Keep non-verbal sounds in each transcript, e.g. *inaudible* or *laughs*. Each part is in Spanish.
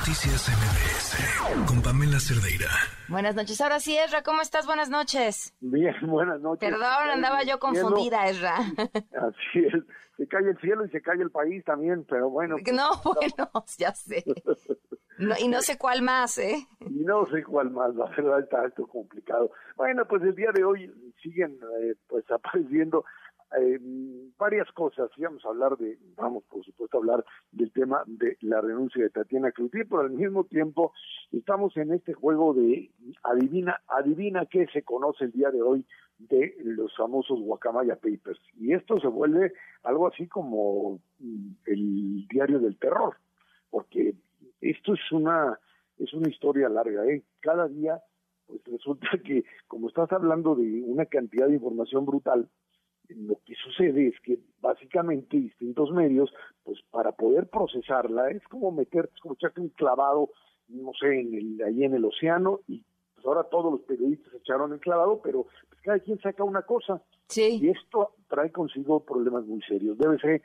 Noticias MBS con Pamela Cerdeira. Buenas noches. Ahora sí, Ezra, ¿cómo estás? Buenas noches. Bien, *laughs* buenas noches. Perdón, andaba yo confundida, Ezra. *laughs* Así es. Se cae el cielo y se cae el país también, pero bueno. Pues, no, bueno, *laughs* ya sé. y no sé cuál más, ¿eh? Y no sé cuál más, la verdad está esto complicado. Bueno, pues el día de hoy siguen eh, pues apareciendo eh, varias cosas. Íbamos a hablar de, vamos, por supuesto, a hablar del tema de la renuncia de Tatiana Cloutier, pero al mismo tiempo estamos en este juego de adivina, adivina qué se conoce el día de hoy de los famosos Guacamaya Papers. Y esto se vuelve algo así como mm, el diario del terror, porque esto es una es una historia larga, ¿eh? Cada día pues resulta *laughs* que como estás hablando de una cantidad de información brutal, lo que sucede es que básicamente distintos medios, pues para poder procesarla, es como meter, es como echarte un clavado, no sé, en el, ahí en el océano, y pues ahora todos los periodistas echaron el clavado, pero pues cada quien saca una cosa. Sí. Y esto trae consigo problemas muy serios. Debe ser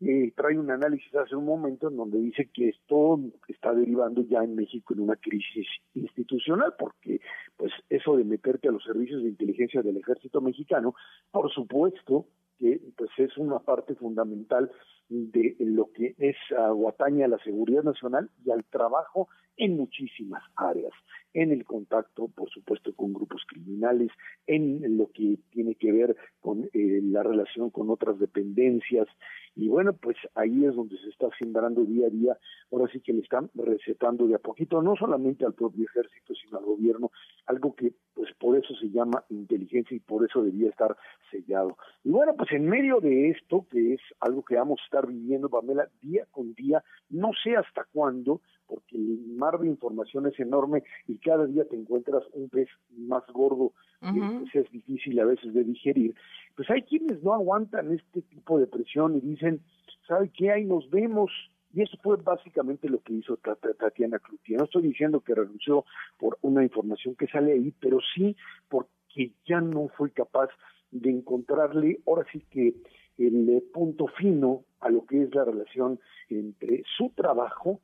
eh, trae un análisis hace un momento en donde dice que esto está derivando ya en México en una crisis institucional, porque pues eso de meterte a los servicios de inteligencia del ejército mexicano, por supuesto que pues es una parte fundamental de lo que es aguataña a la seguridad nacional y al trabajo en muchísimas áreas, en el contacto, por supuesto, con grupos criminales, en lo que tiene que ver con eh, la relación con otras dependencias, y bueno, pues ahí es donde se está sembrando día a día, ahora sí que le están recetando de a poquito, no solamente al propio ejército, sino al gobierno, algo que pues por eso se llama inteligencia y por eso debía estar sellado. Y bueno, pues en medio de esto, que es algo que vamos a estar viviendo, Pamela, día con día, no sé hasta cuándo, porque el mar de información es enorme y cada día te encuentras un pez más gordo, que es difícil a veces de digerir, pues hay quienes no aguantan este tipo de presión y dicen, ¿sabe qué? Ahí nos vemos. Y eso fue básicamente lo que hizo Tatiana Cloutier. No estoy diciendo que renunció por una información que sale ahí, pero sí porque ya no fue capaz de encontrarle, ahora sí que el punto fino a lo que es la relación entre su trabajo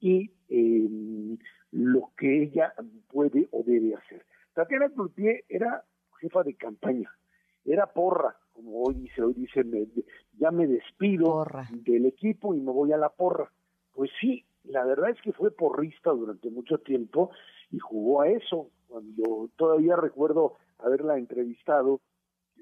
y em, lo que ella puede o debe hacer. Tatiana Cloutier era jefa de campaña, era porra, como hoy dice, hoy dice, ya me despido del equipo y me voy a la porra. Pues sí, la verdad es que fue porrista durante mucho tiempo y jugó a eso. Cuando todavía recuerdo haberla entrevistado,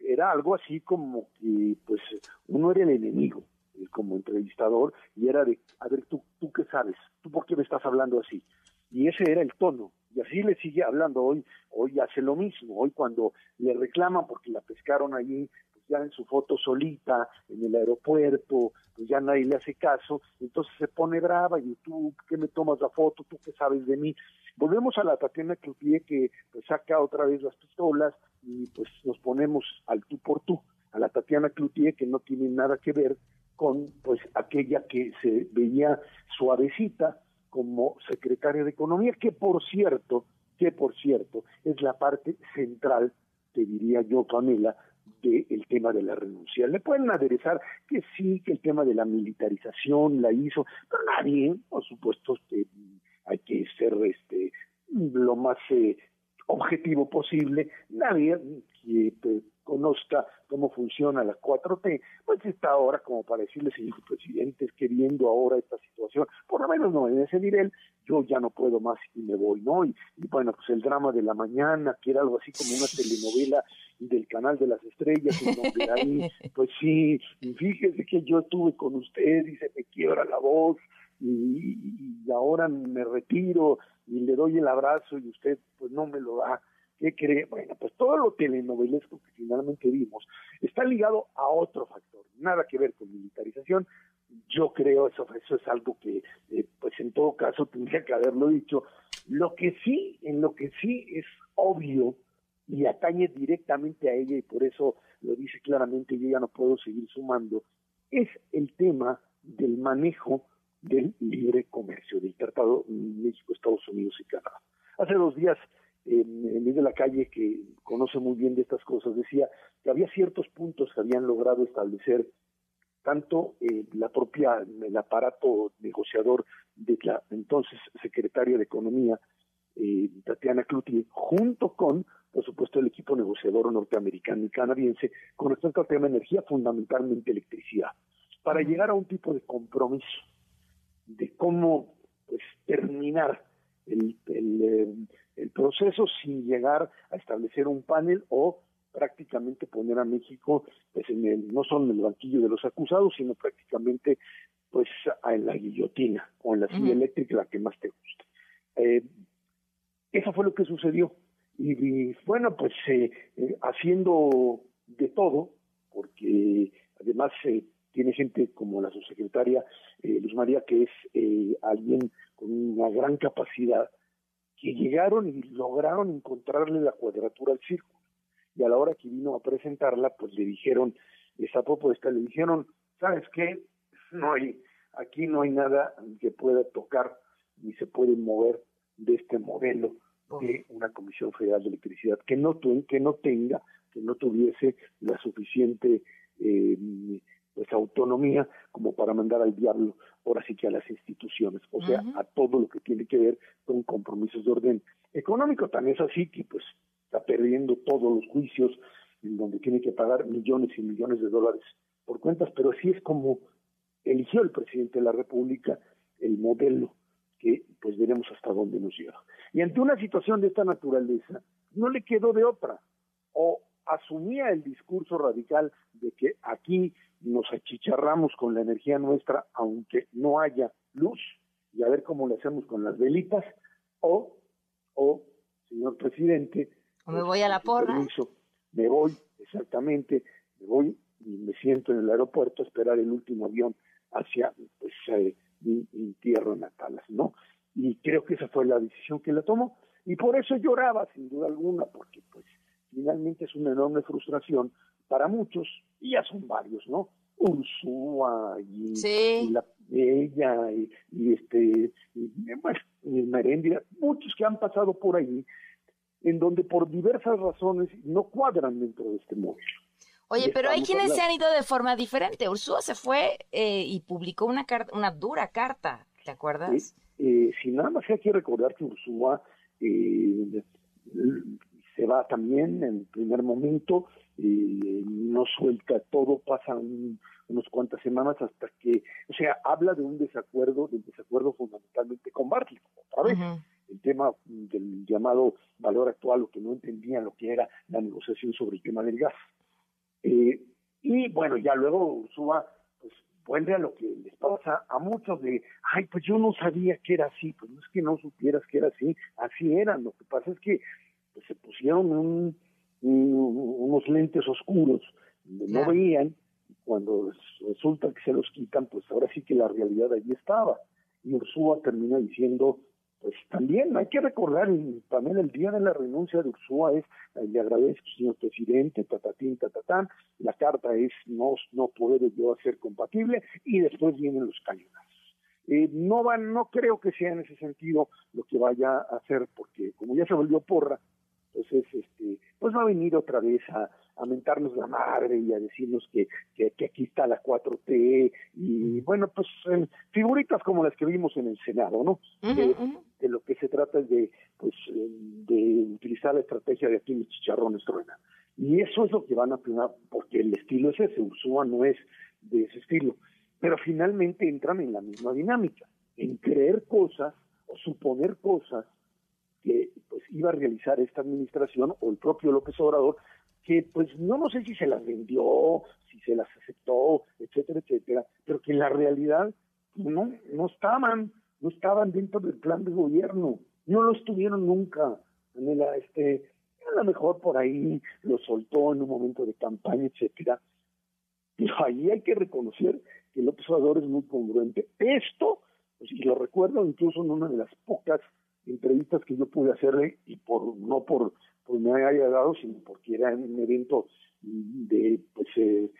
era algo así como que, pues, uno era el enemigo como entrevistador y era de, a ver, tú, tú qué sabes, tú por qué me estás hablando así. Y ese era el tono. Y así le sigue hablando hoy. Hoy hace lo mismo. Hoy cuando le reclaman porque la pescaron allí, ya en su foto solita, en el aeropuerto, pues ya nadie le hace caso. Entonces se pone brava y tú, ¿qué me tomas la foto? ¿Tú qué sabes de mí? Volvemos a la Tatiana Cloutier que pues, saca otra vez las pistolas y pues nos ponemos al tú por tú. A la Tatiana Cloutier que no tiene nada que ver con pues aquella que se veía suavecita como secretaria de Economía, que por cierto, que por cierto, es la parte central, te diría yo, Pamela, del tema de la renuncia. Le pueden aderezar que sí, que el tema de la militarización la hizo, pero nadie, por supuesto, que hay que ser este lo más eh, objetivo posible, nadie que conozca cómo funciona la 4T, pues está ahora como para decirle, señor presidente, es que viendo ahora esta situación, por lo menos no en ese nivel, yo ya no puedo más y me voy, ¿no? Y, bueno, pues el drama de la mañana, que era algo así como una telenovela del canal de las estrellas, en donde ahí, *laughs* pues sí, fíjese que yo estuve con usted y se me quiebra la voz, y, y ahora me retiro y le doy el abrazo y usted pues no me lo da ¿Qué cree? Bueno, pues todo lo telenovelesco que finalmente vimos está ligado a otro factor, nada que ver con militarización. Yo creo eso, eso es algo que, eh, pues en todo caso tendría que haberlo dicho. Lo que sí, en lo que sí es obvio y atañe directamente a ella y por eso lo dice claramente, yo ya no puedo seguir sumando, es el tema del manejo del libre comercio, del Tratado México, Estados Unidos y Canadá. Hace dos días en de la calle que conoce muy bien de estas cosas, decía que había ciertos puntos que habían logrado establecer tanto eh, la propia, el aparato negociador de la entonces secretaria de Economía, eh, Tatiana Cloutier, junto con, por supuesto, el equipo negociador norteamericano y canadiense, con respecto al tema de energía, fundamentalmente electricidad, para llegar a un tipo de compromiso de cómo pues, terminar el, eh, el, proceso sin llegar a establecer un panel o prácticamente poner a México pues en el, no solo en el banquillo de los acusados, sino prácticamente pues en la guillotina o en la silla eléctrica, la que más te guste. Eh, eso fue lo que sucedió. Y, bueno, pues eh, eh, haciendo de todo, porque además tiene gente como la subsecretaria Luz María, que es alguien con una gran capacidad, que llegaron y lograron encontrarle la cuadratura al círculo. Y a la hora que vino a presentarla, pues le dijeron esa propuesta, le dijeron, ¿sabes qué? No hay, aquí no hay nada que pueda tocar ni se puede mover de este modelo de una Comisión Federal de Electricidad que no, que no tenga, que no tuviese la suficiente eh, pues autonomía como para mandar al diablo ahora sí que a las instituciones, o sea, a todo lo que tiene que ver con compromisos de orden económico. También es así que pues está perdiendo todos los juicios en donde tiene que pagar millones y millones de dólares por cuentas, pero así es como eligió el presidente de la República el modelo que pues veremos hasta dónde nos lleva. Y ante una situación de esta naturaleza, no le quedó de otra. Asumía el discurso radical de que aquí nos achicharramos con la energía nuestra, aunque no haya luz, y a ver cómo le hacemos con las velitas, o, o señor presidente, o me voy a la porra. me voy, exactamente, me voy y me siento en el aeropuerto a esperar el último avión hacia pues, eh, mi, tierra natal, ¿no? Y creo que esa fue la decisión que la tomó. Y por eso lloraba, sin duda alguna, porque pues finalmente es una enorme frustración para muchos, y ya son varios, ¿no? Ursúa y, la, ella y, este y, bueno, muchos que han pasado por ahí en donde por diversas razones no cuadran dentro de este modelo. Oye, pero hay quienes se han ido de forma diferente. Ursúa se fue eh, y publicó una carta, una dura carta, ¿te acuerdas? Eh, si nada más hay que recordar que Ursúa eh, se va también en el primer momento, no suelta todo, pasa unas cuantas semanas hasta que, o sea, habla de un desacuerdo, de un desacuerdo fundamentalmente con Bartlett, otra vez. el tema del llamado valor actual, lo que no entendían lo que era la negociación sobre el tema del gas. Eh, y bueno, ya luego Ursúa pues vuelve a lo que les pasa a muchos de, ay, pues yo no sabía que era así, pues no es que no supieras que era así, así eran, lo que pasa es que pues, se pusieron un, unos lentes oscuros, donde no veían, y cuando resulta que se los quitan, pues ahora sí que la realidad allí estaba. Y Ursúa termina diciendo, pues también hay que recordar, también el día de la renuncia de Ursúa es, eh, le agradezco, señor presidente, tatatín, tatatán, la carta es no, no poder yo hacer compatible, y después vienen los cañonazos. Eh, no van, no creo que sea en ese sentido lo que vaya a hacer, porque como ya se volvió porra, entonces este, pues va a venir otra vez a, a mentarnos la madre y a decirnos que, que, aquí está la 4T y bueno, pues figuritas como las que vimos en el Senado, ¿no? de, lo que se trata es de, pues, de utilizar la estrategia de aquí mis chicharrones truenan. Y eso es lo que van a primar, porque el estilo es ese, Ursúa no es de ese estilo. Pero finalmente entran en la misma dinámica, en creer cosas o suponer cosas que pues iba a realizar esta administración o el propio López Obrador que pues no, no sé si se las vendió, si se las aceptó, etcétera, etcétera, pero que en la realidad no, no estaban, no estaban dentro del plan de gobierno, no lo estuvieron nunca. este, a lo mejor por ahí lo soltó en un momento de campaña, etcétera. Pero ahí hay que reconocer que López Obrador es muy congruente. Esto, pues, y lo recuerdo incluso en una de las pocas entrevistas que yo pude hacerle, y por no por pues me haya dado, sino porque era un evento de, pues, eh,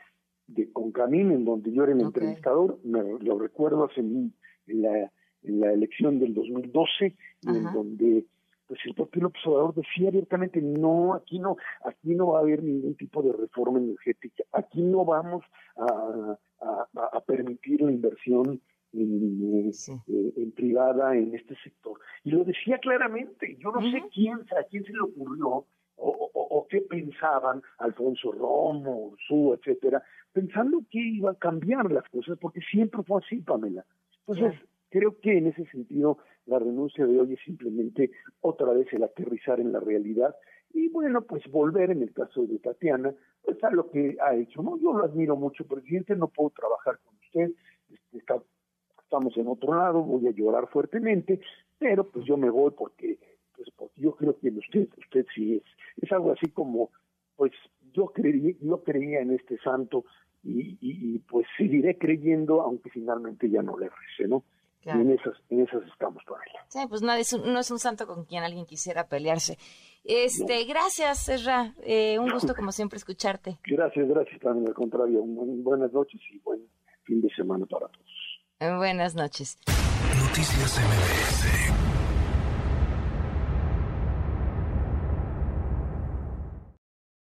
de Concamín, en donde yo era el entrevistador, me lo recuerdo hace en, la, en la elección del 2012, en donde pues el propio Obrador decía abiertamente, no, aquí no, aquí no va a haber ningún tipo de reforma energética, aquí no vamos a, a, permitir la inversión en, eh, en, privada en este sector. Y lo decía claramente, yo no sé quién, a quién se le ocurrió o, o, qué pensaban Alfonso Romo, Su, etcétera, pensando que iba a cambiar las cosas, porque siempre fue así, Pamela. Entonces, creo que en ese sentido la renuncia de hoy es simplemente otra vez el aterrizar en la realidad y bueno, pues volver en el caso de Tatiana, pues a lo que ha hecho, ¿no? Yo lo admiro mucho, presidente, no puedo trabajar con usted, estamos en otro lado, voy a llorar fuertemente, pero pues yo me voy porque, pues porque yo creo que usted, usted sí es, es algo así como, pues yo creía, yo creía en este santo y, y, pues seguiré creyendo, aunque finalmente ya no le recé, ¿no? Y en esas, en esas estamos todavía. Sí, pues no es, un, no es un santo con quien alguien quisiera pelearse. Este, gracias, Serra. Eh, un gusto *laughs* como siempre escucharte. Gracias, gracias también al contrario. buenas noches y buen fin de semana para todos. Buenas noches. Noticias MBS